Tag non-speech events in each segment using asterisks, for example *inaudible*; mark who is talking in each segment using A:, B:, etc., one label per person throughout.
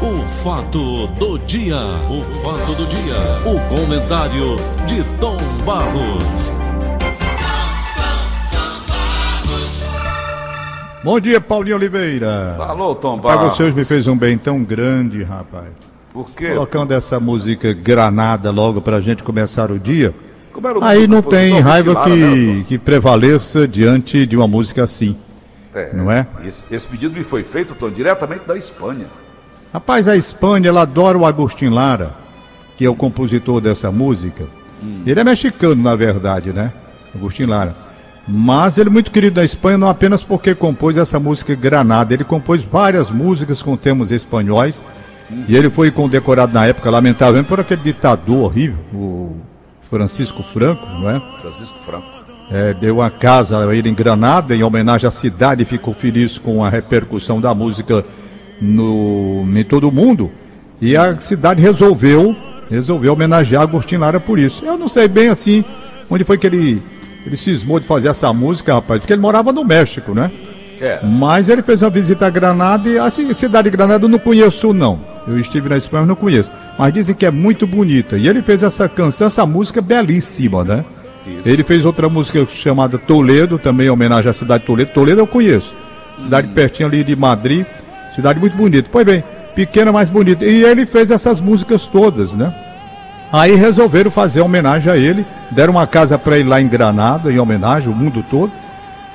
A: O fato do dia, o fato do dia, o comentário de Tom Barros.
B: Bom dia, Paulinho Oliveira.
C: Alô, Tom
B: Para
C: Barros.
B: vocês me fez um bem tão grande, rapaz.
C: Por quê?
B: Colocando essa música granada logo pra gente começar o dia.
C: Como era o
B: Aí não tem raiva
C: Lara, né,
B: que, que prevaleça diante de uma música assim.
C: É,
B: não é?
C: Esse, esse pedido me foi feito, Tom, diretamente da Espanha.
B: Rapaz, a Espanha, ela adora o Agostinho Lara, que é o compositor dessa música. Ele é mexicano, na verdade, né? Agostinho Lara. Mas ele é muito querido na Espanha, não apenas porque compôs essa música Granada. Ele compôs várias músicas com temas espanhóis. E ele foi condecorado na época, lamentavelmente, por aquele ditador horrível, o Francisco Franco, não é?
C: Francisco Franco.
B: É, deu uma casa a ele em Granada, em homenagem à cidade, e ficou feliz com a repercussão da música no, em todo o mundo. E a cidade resolveu, resolveu homenagear Agostinho Lara por isso. Eu não sei bem assim onde foi que ele, ele cismou de fazer essa música, rapaz, porque ele morava no México, né?
C: É.
B: Mas ele fez uma visita a Granada e assim, a cidade de Granada eu não conheço não. Eu estive na Espanha, mas não conheço. Mas dizem que é muito bonita. E ele fez essa canção, essa música belíssima, né?
C: Isso.
B: Ele fez outra música chamada Toledo, também em homenagem à cidade de Toledo. Toledo eu conheço. Cidade pertinho ali de Madrid. Cidade muito bonita. Pois bem, pequena, mas bonita. E ele fez essas músicas todas, né? Aí resolveram fazer homenagem a ele. Deram uma casa para ele lá em Granada, em homenagem, o mundo todo.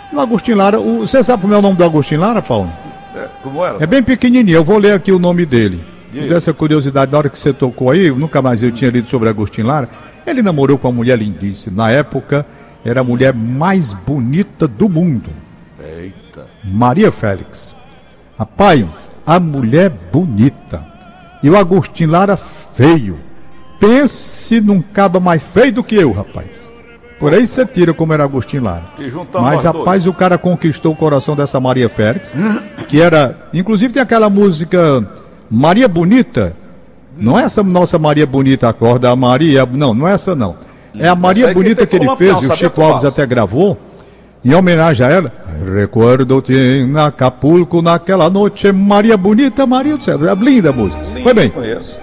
B: E o Agostinho Lara, o- você sabe como é o nome do Agostinho Lara, Paulo?
C: É, como era?
B: É bem pequenininho, eu vou ler aqui o nome dele.
C: E?
B: Dessa curiosidade, na hora que você tocou aí, eu nunca mais eu tinha lido sobre Agostinho Lara. Ele namorou com uma mulher lindíssima. Na época, era a mulher mais bonita do mundo,
C: Eita.
B: Maria Félix. Rapaz, a mulher bonita. E o Agostinho Lara feio. Pense num caba mais feio do que eu, rapaz. Por aí você tira como era Agostinho Lara. Mas,
C: nós dois.
B: rapaz, o cara conquistou o coração dessa Maria Félix, que era. Inclusive tem aquela música Maria Bonita. Não é essa nossa Maria Bonita acorda, a Maria. Não, não é essa não. É a Maria
C: aí quem
B: Bonita que
C: foi
B: ele fez, e o Chico Alves até gravou, em homenagem a ela. Recuerdo-te em Acapulco naquela noite, Maria Bonita, Maria do céu. É linda a música. Foi bem,
C: Conheço.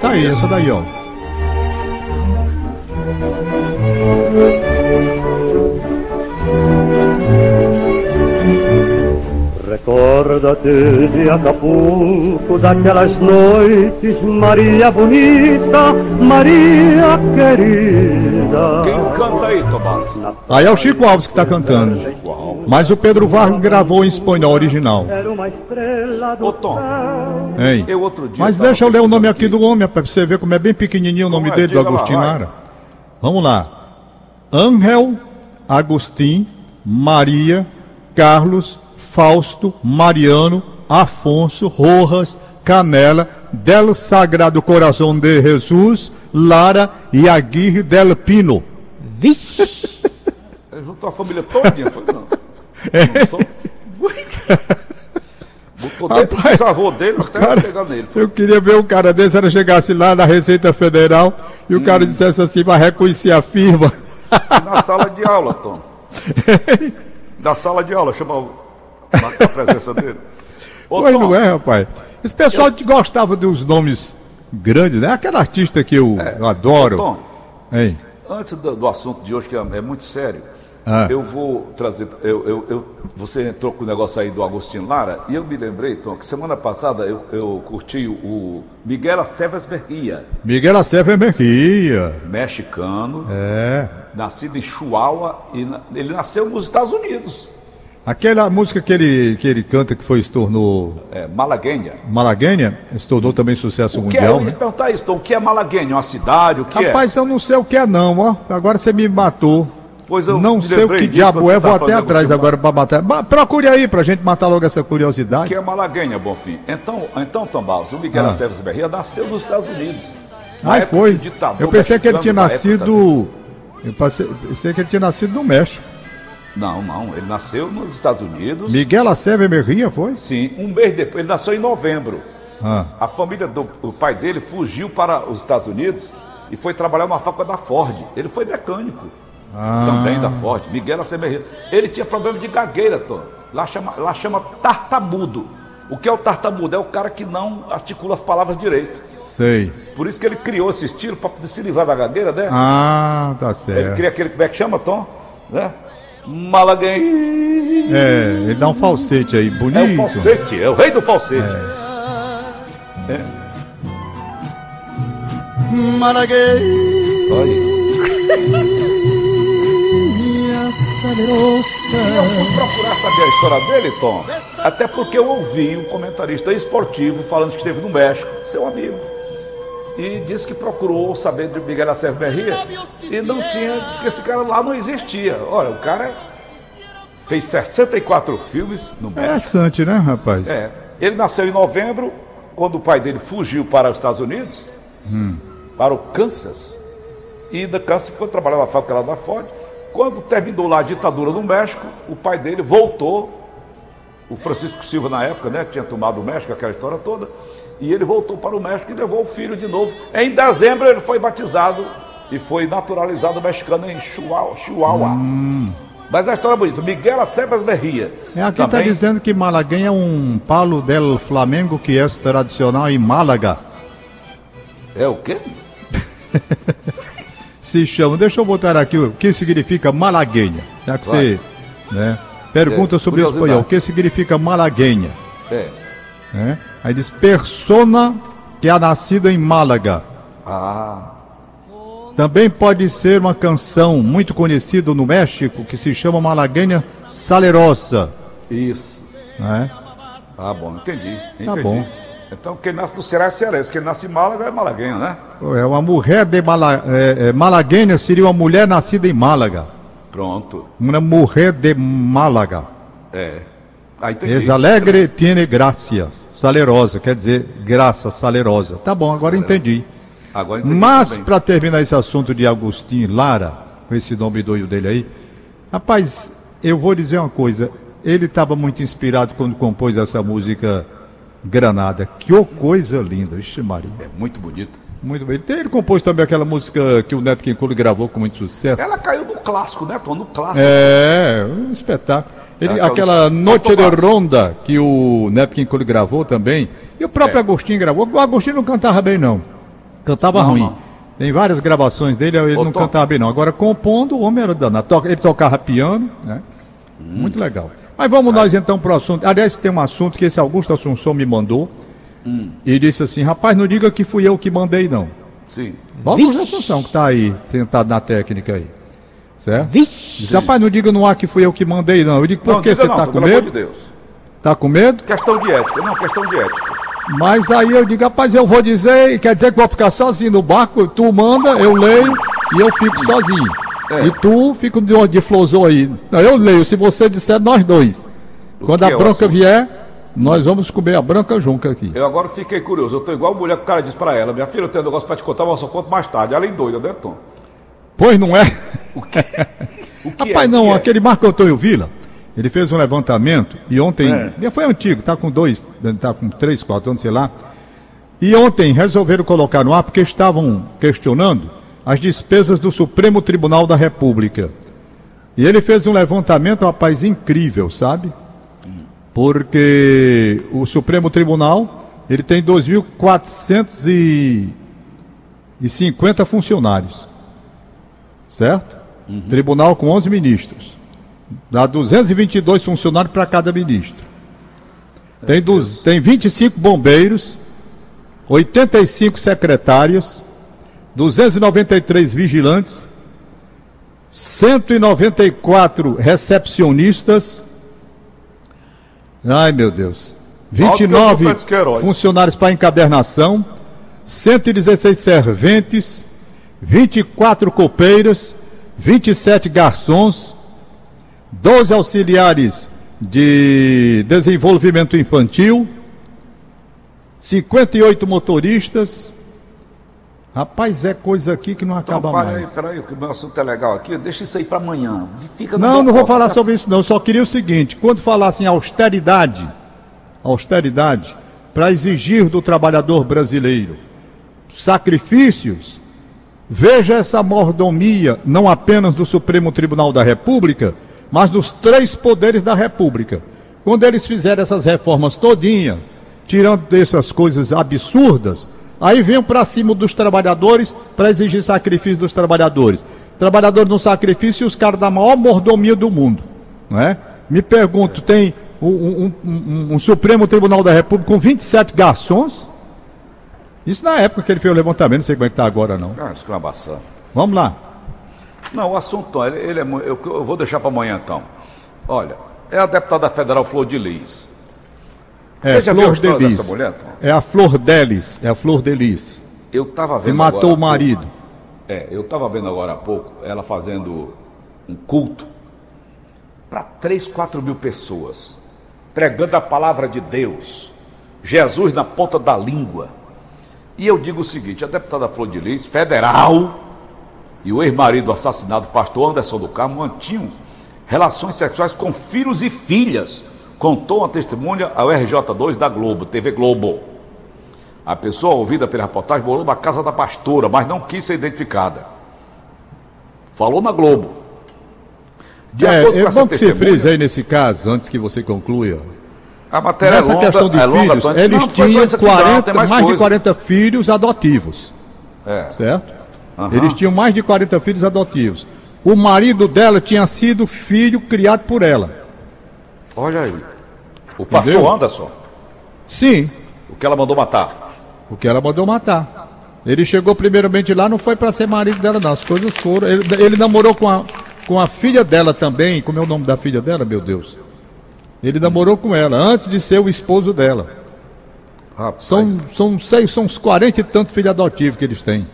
B: tá aí, essa daí, ó.
D: Recorda-te de Acapulco, daquelas noites, Maria bonita, Maria querida.
C: Quem canta aí, Tomás?
B: Aí é o Chico Alves que está cantando. Mas o Pedro Vargas gravou em espanhol original.
D: Era uma estrela do
C: Ô, Tom.
B: Hein?
C: Eu outro dia.
B: Mas deixa eu ler o nome aqui do homem, para você ver como é bem pequenininho o nome
C: é?
B: dele, do Agostinho. Lara. Vamos lá. Ángel, Agostinho, Maria, Carlos, Fausto, Mariano, Afonso, Rojas, Canela, del Sagrado Coração de Jesus, Lara e Aguirre del Pino. *laughs*
C: Ele juntou a família todinha, foi não.
B: É.
C: Botou dentro
B: Rapaz,
C: do avô dele até
B: cara-
C: pegar nele.
B: Eu queria ver um cara desse, era chegasse lá na Receita Federal e o
C: Hum.
B: cara dissesse assim, vai reconhecer a firma.
C: Na sala de aula, Tom. *laughs* Na sala de aula, chama o- marca a presença dele. *laughs* Ô,
B: Pois
C: Tom,
B: não é, rapaz. Esse pessoal que gostava dos nomes grandes, né? Aquela artista que eu, eu adoro.
C: É. Tom,
B: Hein?
C: antes do, do assunto de hoje, que é, é muito sério,
B: Ah.
C: eu vou trazer. Eu, eu, eu- você entrou com o negócio aí do Agostinho Lara, e eu me lembrei, Tom, que semana passada eu, eu curti o, Miguel Aceves Berria,
B: Miguel Acef Emerquia.
C: mexicano,
B: É.
C: nascido em Chihuahua, e na- ele nasceu nos Estados Unidos,
B: Aquela música que ele, que ele canta que foi se tornou
C: é, malaguenha.
B: malaguenha, se tornou também sucesso
C: O que é,
B: mundial,
C: eu ia
B: né?
C: perguntar isso, Tom, o que é malaguenha? Uma cidade, o que
B: Rapaz, eu não sei o que é não, ó. Agora você me matou.
C: Pois eu
B: não sei o que diabo é, vou até atrás agora pra matar. Mas Procure aí pra gente matar logo essa curiosidade.
C: que é malaguenha, Bonfim. Então, então Tom Barros, o Miguel
B: Ah.
C: Aceves Berria nasceu nos Estados Unidos. Época
B: foi. Eu pensei que ele tinha nascido. Eu passei- pensei que ele tinha nascido no México.
C: Não, não. Ele nasceu nos Estados Unidos.
B: Miguel Aceve Emerria, foi?
C: Sim, um mês depois. Ele nasceu em novembro.
B: Ah.
C: A família do o pai dele fugiu para os Estados Unidos e foi trabalhar numa fábrica da Ford. Ele foi mecânico.
B: Ah.
C: Também da Ford. Miguel Acemerria. Ele tinha problema de gagueira, Tom. Lá chama, lá chama tartamudo. O que é o tartamudo? É o cara que não articula as palavras direito.
B: Sei.
C: Por isso que ele criou esse estilo para se livrar da gagueira, né?
B: Ah, tá
C: ele
B: certo.
C: cria aquele, como é que chama, Tom? Né? Malaguém.
B: É, ele dá um falsete aí, bonito.
C: É o falsete, é o rei do falsete. Olha. Eu fui procurar saber a história dele, Tom. Até porque eu ouvi um comentarista esportivo falando que esteve no México, seu amigo. E disse que procurou saber de Miguel Acervo Berria e não tinha, disse que esse cara lá não existia. Olha, o cara fez 64 filmes no México.
B: Interessante, né, rapaz?
C: É. Ele nasceu em novembro, quando o pai dele fugiu para os Estados Unidos, para o Kansas. E da Kansas ficou trabalhando na fábrica lá da Ford. Quando terminou lá a ditadura no México, o pai dele voltou. O Francisco Silva, na época, né, tinha tomado o México, aquela história toda. E ele voltou para o México e levou o filho de novo. Em dezembro ele foi batizado e foi naturalizado mexicano em Chihuahua. Chihuahua. Mas a história é bonita. Miguel Aceves Berria.
B: É, aqui está
C: Também-
B: dizendo que Malaguém é um palo del Flamengo que é tradicional em Málaga.
C: É o quê? *laughs*
B: Se chama, deixa eu botar aqui o que significa malaguenha. Já que
C: Vai.
B: você né, pergunta
C: É,
B: sobre o espanhol, o que significa malaguenha.
C: É.
B: né? Aí diz persona que é nascida em Málaga.
C: Ah.
B: Também pode ser uma canção muito conhecida no México que se chama Malagueña Salerosa.
C: Isso.
B: Né?
C: Ah, bom, entendi. entendi.
B: Tá bom.
C: Então, quem nasce no Ceará é cearense, quem nasce em Málaga é malaguenho, né?
B: É uma mulher de Mala, é, é, Malagueña seria uma mulher nascida em Málaga.
C: Pronto.
B: Uma mulher de Málaga.
C: É. Ah, entendi.
B: Es alegre tiene gracia. Salerosa, quer dizer, graça salerosa. Tá bom, agora entendi.
C: Agora entendi
B: Mas, para terminar esse assunto de Agostinho Lara, com esse nome doido dele aí, rapaz, eu vou dizer uma coisa. Ele estava muito inspirado quando compôs essa música Granada. Que coisa linda, Vixe Maria.
C: É muito bonito.
B: Muito bem. Ele, ele compôs também aquela música que o Neto King Cole gravou com muito sucesso.
C: Ela caiu no clássico, né, Tom? No clássico.
B: É, um espetáculo. Ele,
C: Aquela-
B: aquela Noite de. Ronda que o Neto King Cole gravou também. E o próprio
C: É.
B: Agostinho gravou. O Agostinho não cantava bem, não. Cantava
C: Não,
B: ruim.
C: não.
B: Tem várias gravações dele, ele
C: Ô,
B: não
C: Tom.
B: cantava bem, não. Agora, compondo, o homem era danado. Ele tocava piano, né?
C: Hum.
B: Muito legal. Mas vamos nós então para o assunto. Aliás, tem um assunto que esse Augusto Assunção me mandou.
C: Hum.
B: E disse assim: rapaz, não diga que fui eu que mandei, não.
C: Sim.
B: Bota o Assunção que tá aí, sentado na técnica aí. Certo? Diz, rapaz, não diga no ar que fui eu que mandei, não. Eu digo, por
C: Não,
B: que você
C: não,
B: tá
C: Tom,
B: com
C: pelo amor
B: medo?
C: de Deus.
B: Tá com medo?
C: Questão de ética. Não, questão de ética.
B: Mas aí eu digo, rapaz, eu vou dizer, quer dizer que vou ficar sozinho no barco, tu manda, eu leio e eu fico sozinho.
C: É.
B: E tu fica de, de flosou aí. Não, eu leio, se você disser, nós dois.
C: O
B: Quando a
C: é assunto?
B: vier, nós vamos comer a branca junca aqui.
C: Eu agora fiquei curioso. Eu tô igual a mulher que o cara disse pra ela: Minha filha, eu tenho um negócio pra te contar, mas eu só conto mais tarde. Ela é doida, né, Tom?
B: Pois não é?
C: O que
B: Rapaz,
C: é?
B: não,
C: O que é?
B: aquele Marco Antônio Vila, ele fez um levantamento e ontem,
C: É.
B: foi antigo, tá com dois, tá com três, quatro anos, sei lá. E ontem resolveram colocar no ar porque estavam questionando as despesas do Supremo Tribunal da República. E ele fez um levantamento, rapaz, incrível, sabe? Porque o Supremo Tribunal, ele tem 2.450 funcionários. Certo? Tribunal com 11 ministros. Dá 222 funcionários para cada ministro. Tem, dos, tem 25 bombeiros, 85 secretárias, 293 vigilantes, 194 recepcionistas. Ai, meu Deus. 29
C: Alto que eu sou
B: funcionários para encadernação, 116 serventes, 24 copeiras, 27 garçons, 12 auxiliares de desenvolvimento infantil, 58 motoristas. Rapaz, é coisa aqui que não
C: Então,
B: acaba
C: para aí,
B: mais.
C: peraí, que o meu assunto é legal aqui. Deixa isso aí pra amanhã. Fica
B: Não, não vou falar
C: tá?
B: sobre isso não. Eu só queria o seguinte, quando falassem austeridade, austeridade, para exigir do trabalhador brasileiro sacrifícios, veja essa mordomia, não apenas do Supremo Tribunal da República, mas dos três poderes da República. Quando eles fizeram essas reformas todinha, tirando dessas coisas absurdas, aí vêm para cima dos trabalhadores para exigir sacrifício dos trabalhadores. Trabalhador no sacrifício e os caras da maior mordomia do mundo. Não é? Me pergunto, tem um, um, um, um Supremo Tribunal da República com 27 garçons? Isso na época que ele fez o levantamento, não sei como é que está agora não.
C: Ah, exclamação.
B: Vamos lá.
C: Não, o assunto, ele, ele é, eu, eu vou deixar para amanhã então. Olha, é a deputada federal Flor de Lis.
B: É,
C: Você já viu a
B: Flor Delis.
C: mulher, Tom?
B: É a Flor Delis. É a Flor Delis.
C: Eu estava
B: Que
C: vendo.
B: matou
C: agora
B: o
C: há pouco-
B: marido.
C: É, eu estava vendo agora há pouco ela fazendo um culto para 3, 4 mil pessoas, pregando a palavra de Deus, Jesus na ponta da língua. E eu digo o seguinte: a deputada Flor de Lis, federal, e o ex-marido assassinado, pastor Anderson do Carmo, mantinham relações sexuais com filhos e filhas, contou uma testemunha ao RJ2 da Globo, TV Globo. A pessoa ouvida pela reportagem morou na casa da pastora, mas não quis ser identificada. Falou na Globo. De
B: É,
C: acordo
B: é
C: com
B: bom que
C: testemunha,
B: frise aí nesse caso, antes que você conclua.
C: a matéria
B: Nessa
C: é longa,
B: questão de
C: é longa,
B: filhos,
C: Tony.
B: eles
C: Não,
B: tinham
C: isso aqui, não,
B: 40,
C: tem
B: mais,
C: mais
B: de
C: coisa.
B: 40 filhos adotivos,
C: É.
B: certo?
C: Aham.
B: Eles tinham mais de 40 filhos adotivos. O marido dela tinha sido filho criado por ela.
C: Olha aí. O pastor
B: Entendeu?
C: Anderson,
B: Sim,
C: o que ela mandou matar.
B: o que ela mandou matar. Ele chegou primeiramente lá, não foi para ser marido dela, não. As coisas foram. Ele, ele namorou com a, com a filha dela também. Como é o nome da filha dela, meu Deus? Ele namorou com ela, antes de ser o esposo dela.
C: Rapaz,
B: São, são, seis, são uns 40 e tantos filhos adotivos que eles têm.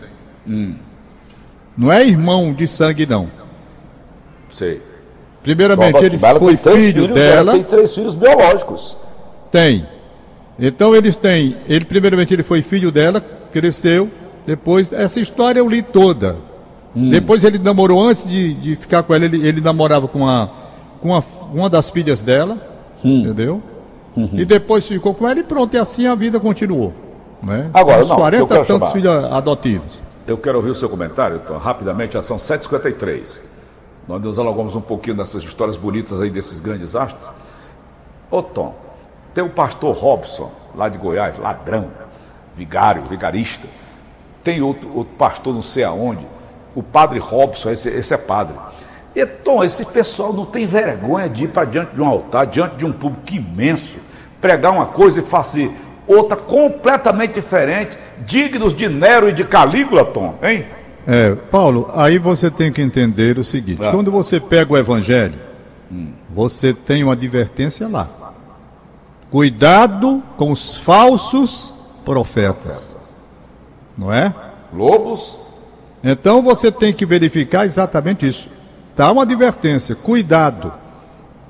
C: Hum.
B: Não é irmão de sangue, não.
C: sei.
B: Primeiramente, ele foi filho
E: filhos,
B: dela.
E: Ela tem três filhos biológicos.
B: Tem. Então eles têm. Ele primeiramente ele foi filho dela, cresceu. Depois essa história eu li toda. Depois ele namorou antes de, de ficar com ela. Ele, ele namorava com a com a, uma das filhas dela, entendeu? E depois ficou com ela e pronto. E assim a vida continuou. Né?
E: Agora,
B: Uns
E: não, eu
B: 40
E: quero
B: tantos
E: chamar.
B: filhos adotivos.
C: Eu quero ouvir o seu comentário, então, rapidamente, já são 7h53. Nós nos um pouquinho nessas histórias bonitas aí desses grandes astros. Ô Tom, tem o pastor Robson, lá de Goiás, ladrão, vigário, vigarista. Tem outro, outro pastor não sei aonde, o padre Robson, esse, esse é padre. E Tom, esse pessoal não tem vergonha de ir para diante de um altar, diante de um público imenso, pregar uma coisa e fazer outra completamente diferente, dignos de Nero e de Calígula, Tom, hein?
B: É, Paulo, aí você tem que entender o seguinte:
C: Ah.
B: quando você pega o Evangelho, você tem uma advertência lá. Cuidado com os falsos profetas. Não é?
C: Lobos,
B: Então você tem que verificar exatamente isso. Dá uma advertência: cuidado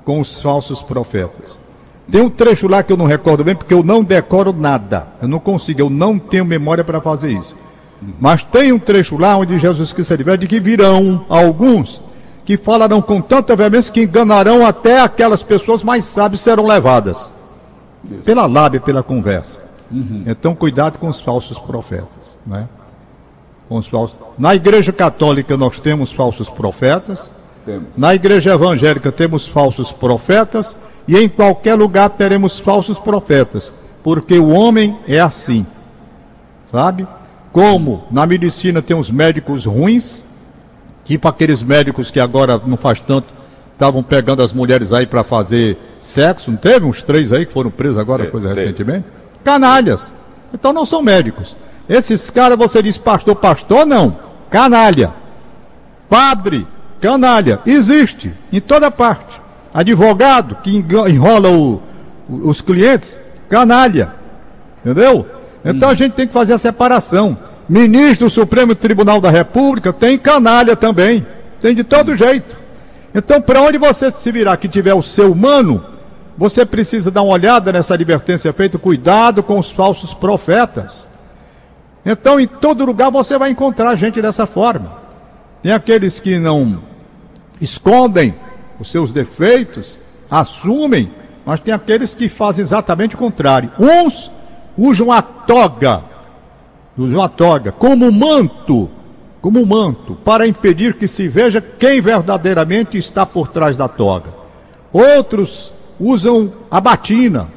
B: com os falsos profetas. Tem um trecho lá que eu não recordo bem, porque eu não decoro nada. Eu não consigo, eu não tenho memória para fazer isso. Mas tem um trecho lá onde Jesus Cristo adverte de que virão alguns que falarão com tanta veemência que enganarão até aquelas pessoas mais sábias serão levadas. Pela lábia, pela conversa. Então, cuidado com os falsos profetas. Né? Com os falsos... Na igreja católica nós temos falsos profetas.
C: temos.
B: Na igreja evangélica temos falsos profetas e em qualquer lugar teremos falsos profetas, porque o homem é assim, sabe? Como na medicina tem os médicos ruins, tipo aqueles médicos que agora não faz tanto estavam pegando as mulheres aí para fazer sexo, não teve uns três aí que foram presos agora,
C: Teve,
B: coisa
C: teve.
B: recentemente? Canalhas. Então não são médicos. Esses caras você diz pastor, pastor não, canalha. Padre, canalha, existe em toda parte. Advogado que enrola o- os clientes, canalha. Entendeu? Então a gente tem que fazer a separação. Ministro do Supremo Tribunal da República tem canalha também. Tem de todo jeito. Então, para onde você se virar que tiver o seu humano, você precisa dar uma olhada nessa advertência feita, cuidado com os falsos profetas. Então, em todo lugar você vai encontrar gente dessa forma. Tem aqueles que não escondem os seus defeitos, assumem, mas tem aqueles que fazem exatamente o contrário. Uns usam a toga, usam a toga como manto, como manto, para impedir que se veja quem verdadeiramente está por trás da toga. Outros usam a batina,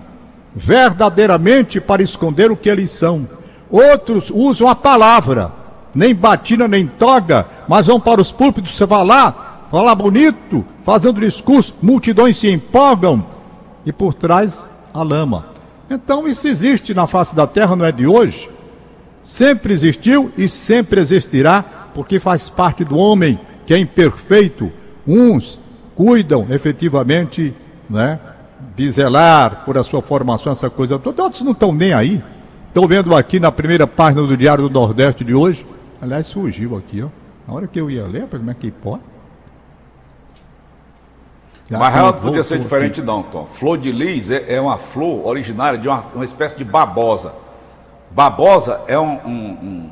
B: verdadeiramente para esconder o que eles são. Outros usam a palavra, nem batina nem toga, mas vão para os púlpitos, você vai lá, fala bonito, fazendo discurso, multidões se empolgam e por trás a lama. Então isso existe na face da terra, não é de hoje. Sempre existiu e sempre existirá, porque faz parte do homem que é imperfeito. Uns cuidam efetivamente, né, de zelar por a sua formação, essa coisa toda. Outros não estão nem aí. Estou vendo aqui na primeira página do Diário do Nordeste de hoje. Aliás, surgiu aqui, ó. Na hora que eu ia ler, como é que pode?
C: Mas ela não podia ser diferente, não, Tom. Flor de lis é, é uma flor originária de uma, uma, espécie de babosa. Babosa é um. um, um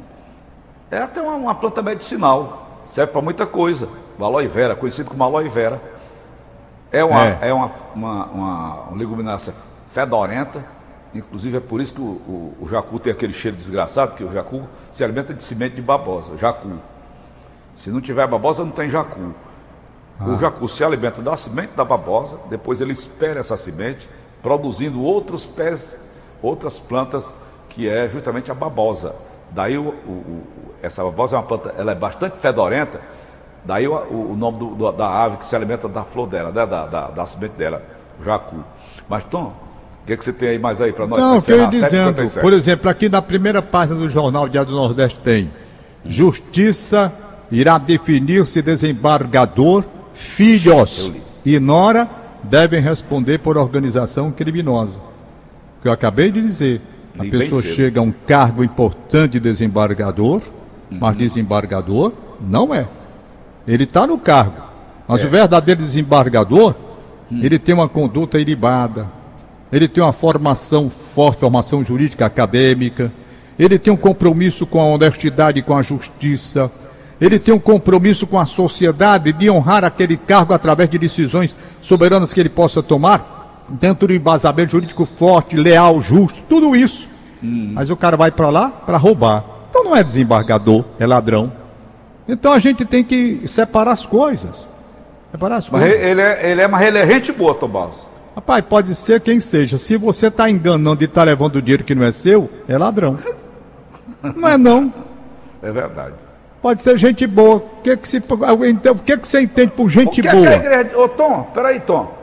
C: é até uma, uma, planta medicinal. Serve para muita coisa. Aloe vera, conhecido como aloe vera. É uma, é. é uma, uma, uma, leguminácea fedorenta. Inclusive é por isso que o, o, o, jacu tem aquele cheiro desgraçado, que o jacu se alimenta de semente de babosa, jacu. Se não tiver babosa, não tem jacu. Ah. O jacu se alimenta da semente da babosa, depois ele espera essa semente, produzindo outros pés, outras plantas, que é justamente a babosa. Daí o, o, essa babosa é uma planta, ela é bastante fedorenta, daí o, o nome do, do, da ave que se alimenta da flor dela, né, da, da, da semente dela, o jacu. Mas Tom, o que, é que você tem aí mais aí para nós?
B: Não, que eu ia dizendo, por exemplo, aqui na primeira página do jornal Diário do Nordeste tem Justiça irá definir se desembargador filhos e nora devem responder por organização criminosa. O que eu acabei de dizer. A pessoa chega a um cargo importante de desembargador, uhum. mas desembargador não é. Ele está no cargo. Mas é. o verdadeiro desembargador, hum. ele tem uma conduta iribada, ele tem uma formação forte, formação jurídica acadêmica, ele tem um compromisso com a honestidade e com a justiça, ele tem um compromisso com a sociedade de honrar aquele cargo através de decisões soberanas que ele possa tomar, dentro de um embasamento jurídico forte, leal, justo, tudo isso. Hum. Mas o cara vai para lá para roubar. Então não é desembargador, é ladrão. Então a gente tem que separar as coisas. Separar as
C: mas
B: coisas.
C: Ele é, ele é, mas ele é gente boa, Tomás.
B: Rapaz, pode ser quem seja. Se você está enganando e está levando dinheiro que não é seu, é ladrão. Não é não. *laughs*
C: É verdade
B: pode ser gente boa. O que, que, se, então, o que, que você entende por gente boa?
C: É que a igreja, ô Tom, peraí, Tom.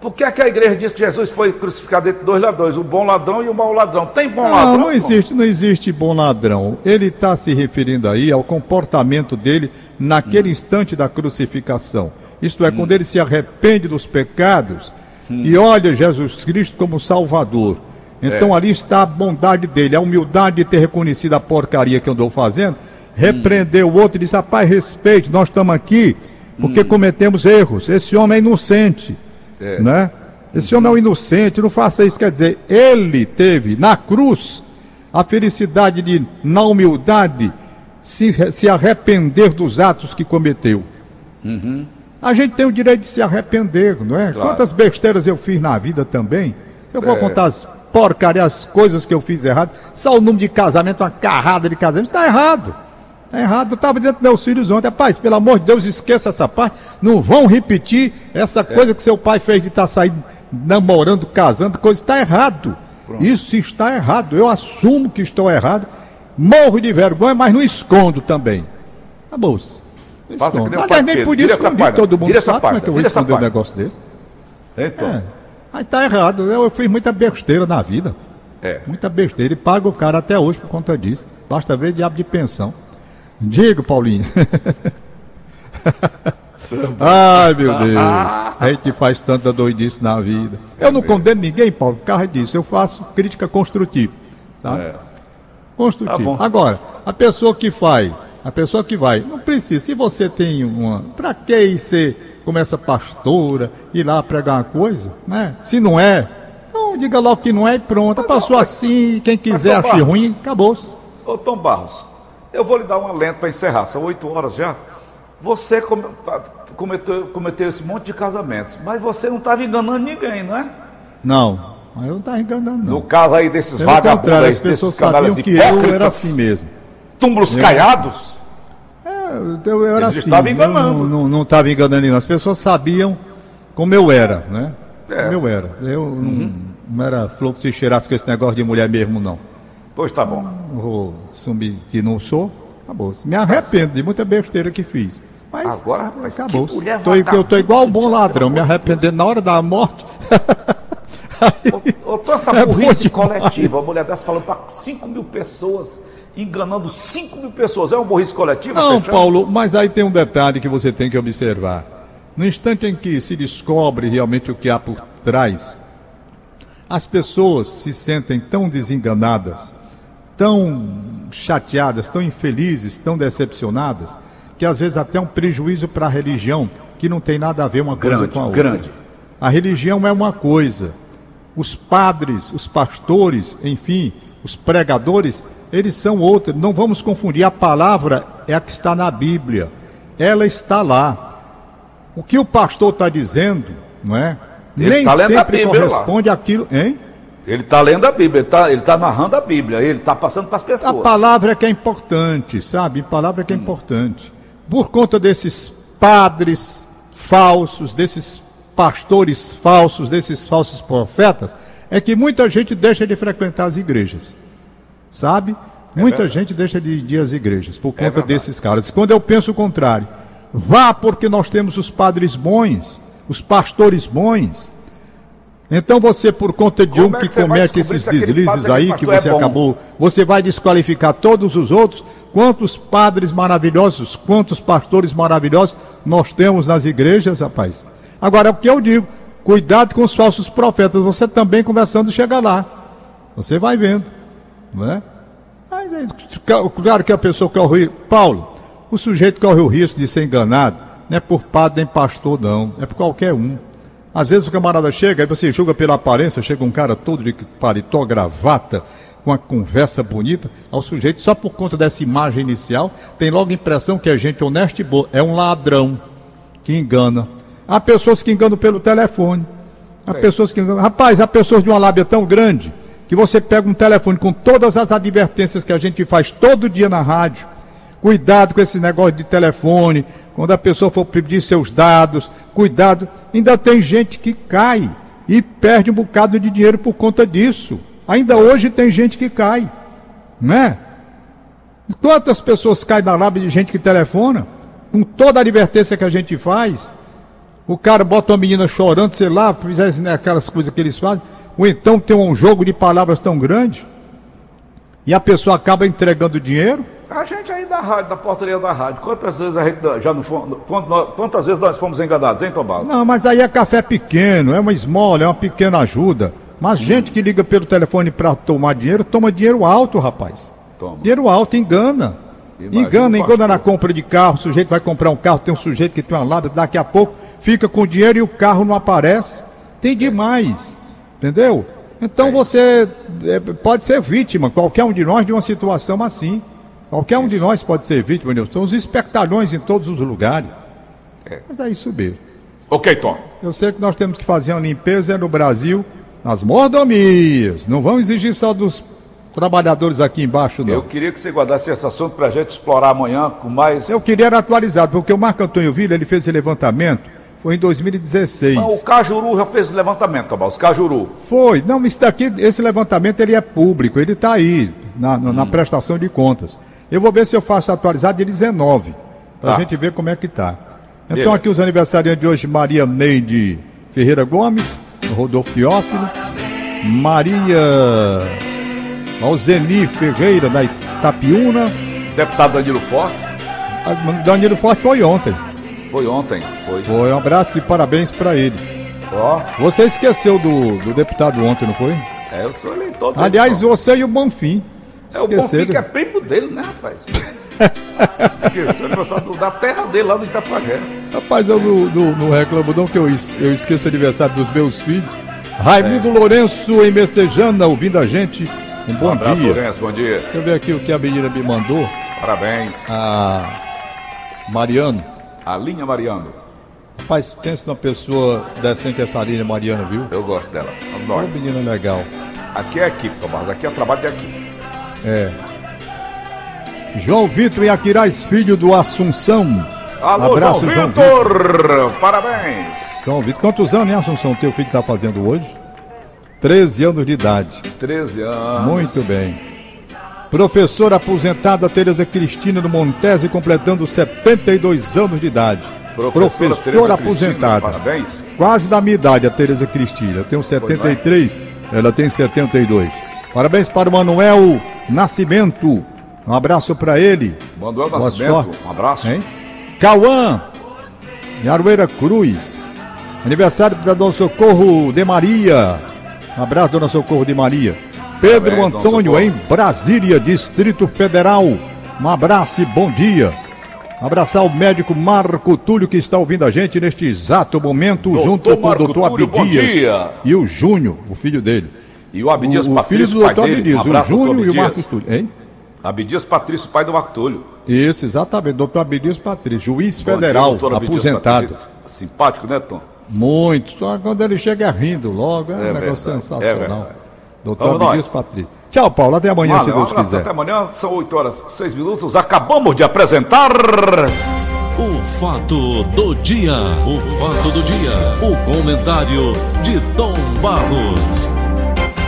C: Por que, é que a igreja diz que Jesus foi crucificado entre dois ladrões, o bom ladrão e o mau ladrão? Tem bom
B: não,
C: ladrão?
B: Não existe, não existe bom ladrão. Ele está se referindo aí ao comportamento dele naquele hum. instante da crucificação. Isto é, hum. quando ele se arrepende dos pecados hum. e olha Jesus Cristo como Salvador. Então é. ali está a bondade dele, a humildade de ter reconhecido a porcaria que eu andou fazendo repreendeu o outro e disse: Rapaz, respeite, nós estamos aqui porque hum. cometemos erros. Esse homem é inocente. É. Né? Esse homem é um inocente, não faça isso. Quer dizer, ele teve na cruz a felicidade de, na humildade, se, se arrepender dos atos que cometeu. Uhum. A gente tem o direito de se arrepender, não é? Claro. Quantas besteiras eu fiz na vida também. Eu vou é. contar as porcarias, as coisas que eu fiz errado. Só o número de casamento, uma carrada de casamento, está errado. Está errado. Eu estava dizendo para meus filhos ontem, rapaz, pelo amor de Deus, esqueça essa parte. Não vão repetir essa é. coisa que seu pai fez de estar tá saindo, namorando, casando, coisa está errado. Pronto. Isso está errado. Eu assumo que estou errado. Morro de vergonha, mas não escondo também. Acabou-se. Mas nem podia esconder, todo mundo sabe como é que eu vou esconder um negócio desse. Então. É. Aí tá errado. Eu, eu fiz muita besteira na vida. É. Muita besteira. E pago o cara até hoje por conta disso. Basta ver diabo de pensão. Digo, Paulinho. *laughs* Ai, meu Deus. A gente faz tanta doidice na vida. Eu não condeno ninguém, Paulo, por causa disso. Eu faço crítica construtiva. Tá? É. Construtiva. Tá Agora, a pessoa que faz, a pessoa que vai, não precisa. Se você tem uma. Pra que ser como essa pastora, ir lá pregar uma coisa, né? Se não é, então diga logo que não é e pronto. Passou assim, quem quiser achar ruim, acabou-se.
C: Ô Tom Barros, eu vou lhe dar um alento para encerrar, são oito horas já. Você cometeu, cometeu esse monte de casamentos, mas você não estava enganando ninguém, não é?
B: Não, eu não estava enganando, não.
C: No caso aí desses vagabundos, aí, as pessoas sabiam que eu era assim mesmo. Túmulos eu... caiados?
B: É, eu, eu era Eles assim. Estava enganando. Não estava enganando ninguém. As pessoas sabiam como eu era, né?
C: É.
B: O meu era. Eu não, não era flor que se cheirasse com esse negócio de mulher mesmo, não.
C: Pois tá bom.
B: Não vou sumir que não sou. Acabou. Me arrependo de muita besteira que fiz. Mas
C: Agora, rapaz,
B: acabou.
C: que mulher
B: Tô, eu tô igual um bom ladrão, me arrependendo na hora da morte. *laughs*
C: Ô, tô essa *laughs*
B: É
C: burrice coletiva, a mulher dessa falando para 5 mil pessoas, enganando 5 mil pessoas. É uma burrice coletiva?
B: Não,
C: Fechão?
B: Paulo, mas aí tem um detalhe que você tem que observar. No instante em que se descobre realmente o que há por trás, as pessoas se sentem tão desenganadas, tão chateadas, tão infelizes, tão decepcionadas, que às vezes até um prejuízo para a religião, que não tem nada a ver uma coisa
C: Grande,
B: com a outra.
C: grande.
B: A religião é uma coisa. Os padres, os pastores, enfim, os pregadores, eles são outra. Não vamos confundir. A palavra é a que está na Bíblia. Ela está lá. O que o pastor está dizendo, não é?
C: Ele
B: Nem
C: tá
B: sempre
C: Bíblia lá.
B: corresponde àquilo. Hein?
C: Ele está lendo a Bíblia, ele está ele tá narrando a Bíblia, ele está passando para as
B: A
C: pessoas.
B: palavra é que é importante, sabe? A palavra é que é importante. Por conta desses padres falsos, desses pastores falsos, desses falsos profetas, é que muita gente deixa de frequentar as igrejas. Sabe? muita gente deixa de ir às igrejas por conta
C: verdade.
B: desses caras. Quando eu penso o contrário, vá porque nós temos os padres bons, os pastores bons. Então você, por conta de
C: Como
B: um
C: é
B: que,
C: que
B: comete esses deslizes aí, que
C: é
B: você
C: bom?
B: acabou, você vai desqualificar todos os outros? Quantos padres maravilhosos, quantos pastores maravilhosos nós temos nas igrejas, rapaz? Agora, é o que eu digo, cuidado com os falsos profetas, você também conversando chega lá. Você vai vendo, não é? Mas é claro que a pessoa corre. Paulo, o sujeito corre o risco de ser enganado, não é por padre nem pastor, não, é por qualquer um. Às vezes o camarada chega, aí você julga pela aparência, chega um cara todo de paletó, gravata, com uma conversa bonita, ao sujeito, só por conta dessa imagem inicial, tem logo a impressão que é gente honesta e boa. É um ladrão que engana. Há pessoas que enganam pelo telefone. Há pessoas que enganam. Rapaz, há pessoas de uma lábia tão grande que você pega um telefone com todas as advertências que a gente faz todo dia na rádio. Cuidado com esse negócio de telefone, quando a pessoa for pedir seus dados, cuidado. Ainda tem gente que cai e perde um bocado de dinheiro por conta disso. Ainda hoje tem gente que cai, né? Quantas pessoas caem na lábia de gente que telefona? Com toda a advertência que a gente faz, o cara bota uma menina chorando, sei lá, fizesse né, aquelas coisas que eles fazem, ou então tem um jogo de palavras tão grande, e a pessoa acaba entregando dinheiro.
C: A gente aí da rádio, da portaria da rádio, quantas vezes a gente já não fomos, quantas, vezes nós fomos enganados, hein, Tomás?
B: Não, mas aí é café pequeno, é uma esmola, é uma pequena ajuda. Mas gente que liga pelo telefone para tomar dinheiro, toma dinheiro alto, rapaz.
C: Toma.
B: Dinheiro alto, engana.
C: Imagina
B: engana,
C: o
B: engana na compra de carro. O sujeito vai comprar um carro, tem um sujeito que tem uma lábia, daqui a pouco fica com dinheiro e o carro não aparece. Tem demais. Entendeu? Então
C: É.
B: você é, pode ser vítima, qualquer um de nós, de uma situação assim. Qualquer um de nós pode ser vítima, Nilson. Estão os espertalhões em todos os lugares.
C: É.
B: Mas é isso mesmo.
C: Ok, Tom.
B: Eu sei que nós temos que fazer uma limpeza no Brasil, nas mordomias. Não vamos exigir só dos trabalhadores aqui embaixo, não.
C: Eu
B: Eu,
C: queria que você guardasse esse assunto para a gente explorar amanhã com mais.
B: queria era atualizado, porque o Marco Antônio Vila, ele fez esse levantamento, foi em 2016.
C: Ah, o Cajuru já fez esse levantamento, Tomás. O Cajuru.
B: Foi. Não, isso daqui, esse levantamento, ele é público, ele está aí, na-
C: Hum.
B: na prestação de contas. Eu vou ver se eu faço atualizado de 19, para a
C: Tá.
B: gente ver como é que tá. Então
C: Beleza.
B: aqui os aniversariantes de hoje, Maria Neide Ferreira Gomes, Rodolfo Teófilo, Maria Alzeni Ferreira, da Itapiúna,
C: Deputado Danilo Forte.
B: A- Danilo Forte foi ontem.
C: Foi ontem. Foi.
B: Foi um abraço e parabéns para ele.
C: Ó,
B: Você esqueceu do, do deputado ontem, não foi?
C: é, eu sou eleitor
B: Aliás, você e o Bonfim.
C: É o Bonfim que é primo dele, né, rapaz? *laughs* Esqueceu, gostava do- da terra dele lá no Itapajé.
B: Rapaz, eu não, não, não reclamo não que eu, es- eu esqueço o aniversário dos meus filhos. Raimundo
C: É.
B: Lourenço em Messejana, ouvindo a gente. Um bom
C: abraço,
B: dia.
C: Lourenço, bom dia.
B: Deixa eu ver aqui o que a menina me mandou.
C: Parabéns.
B: A Mariano.
C: A linha Mariano.
B: Rapaz, pensa numa pessoa decente essa linha Mariano, viu?
C: Eu gosto dela.
B: Uma menina legal.
C: Aqui é equipe, Tomás. Aqui é trabalho de equipe.
B: É. João Vitor e Aquiraz, filho do Assunção.
C: Alô,
B: Abraço,
C: João
B: João
C: Vitor! Parabéns!
B: João Vitor, quantos anos, né, Assunção, teu filho está fazendo hoje? 13 anos de idade.
C: 13 anos.
B: Muito bem. Professora aposentada Tereza Cristina do Montese, completando 72 anos de idade.
C: Professora
B: Professora, aposentada.
C: Cristina, parabéns.
B: Quase da minha idade, a Tereza Cristina. Eu tenho 73, ela tem 72. Parabéns para o Manuel Nascimento. Um abraço para ele.
C: Manuel
B: Boa
C: Nascimento,
B: sorte.
C: um abraço.
B: Hein? Cauã, em Aroeira Cruz. Aniversário da Dona Socorro de Maria. Um abraço, Dona Socorro de Maria. Pedro
C: Parabéns,
B: Antônio, em Brasília, Distrito Federal. Um abraço e bom dia. Abraçar o médico Marco Túlio, que está ouvindo a gente neste exato momento,
C: Doutor
B: junto com
C: Marco
B: o doutor Abdias.
C: dia.
B: E o Júnior, o filho dele.
C: E o Abdias
B: o, o filho
C: Patrício,
B: do
C: pai
B: doutor
C: dele.
B: Abdias,
C: um
B: o Júnior e o. Marcos Túlio. Hein?
C: Abdias Patrício, pai do Marco Túlio.
B: Isso, exatamente. Doutor Abdias Patrício, juiz
C: Bom dia,
B: federal,
C: Abdias
B: aposentado.
C: Patrício. Simpático, né, Tom?
B: Muito. Só quando ele chega rindo logo, é, um
C: É
B: negócio
C: verdade, é
B: sensacional.
C: verdade.
B: Doutor
C: Vamos
B: Abdias
C: nós.
B: Patrício. Tchau, Paulo. Até amanhã,
C: Valeu,
B: se
C: um
B: Deus
C: abraço,
B: quiser.
C: Até amanhã, são 8 horas 6 minutos. Acabamos de apresentar.
A: O fato do dia. O fato do dia. O comentário de Tom Barros.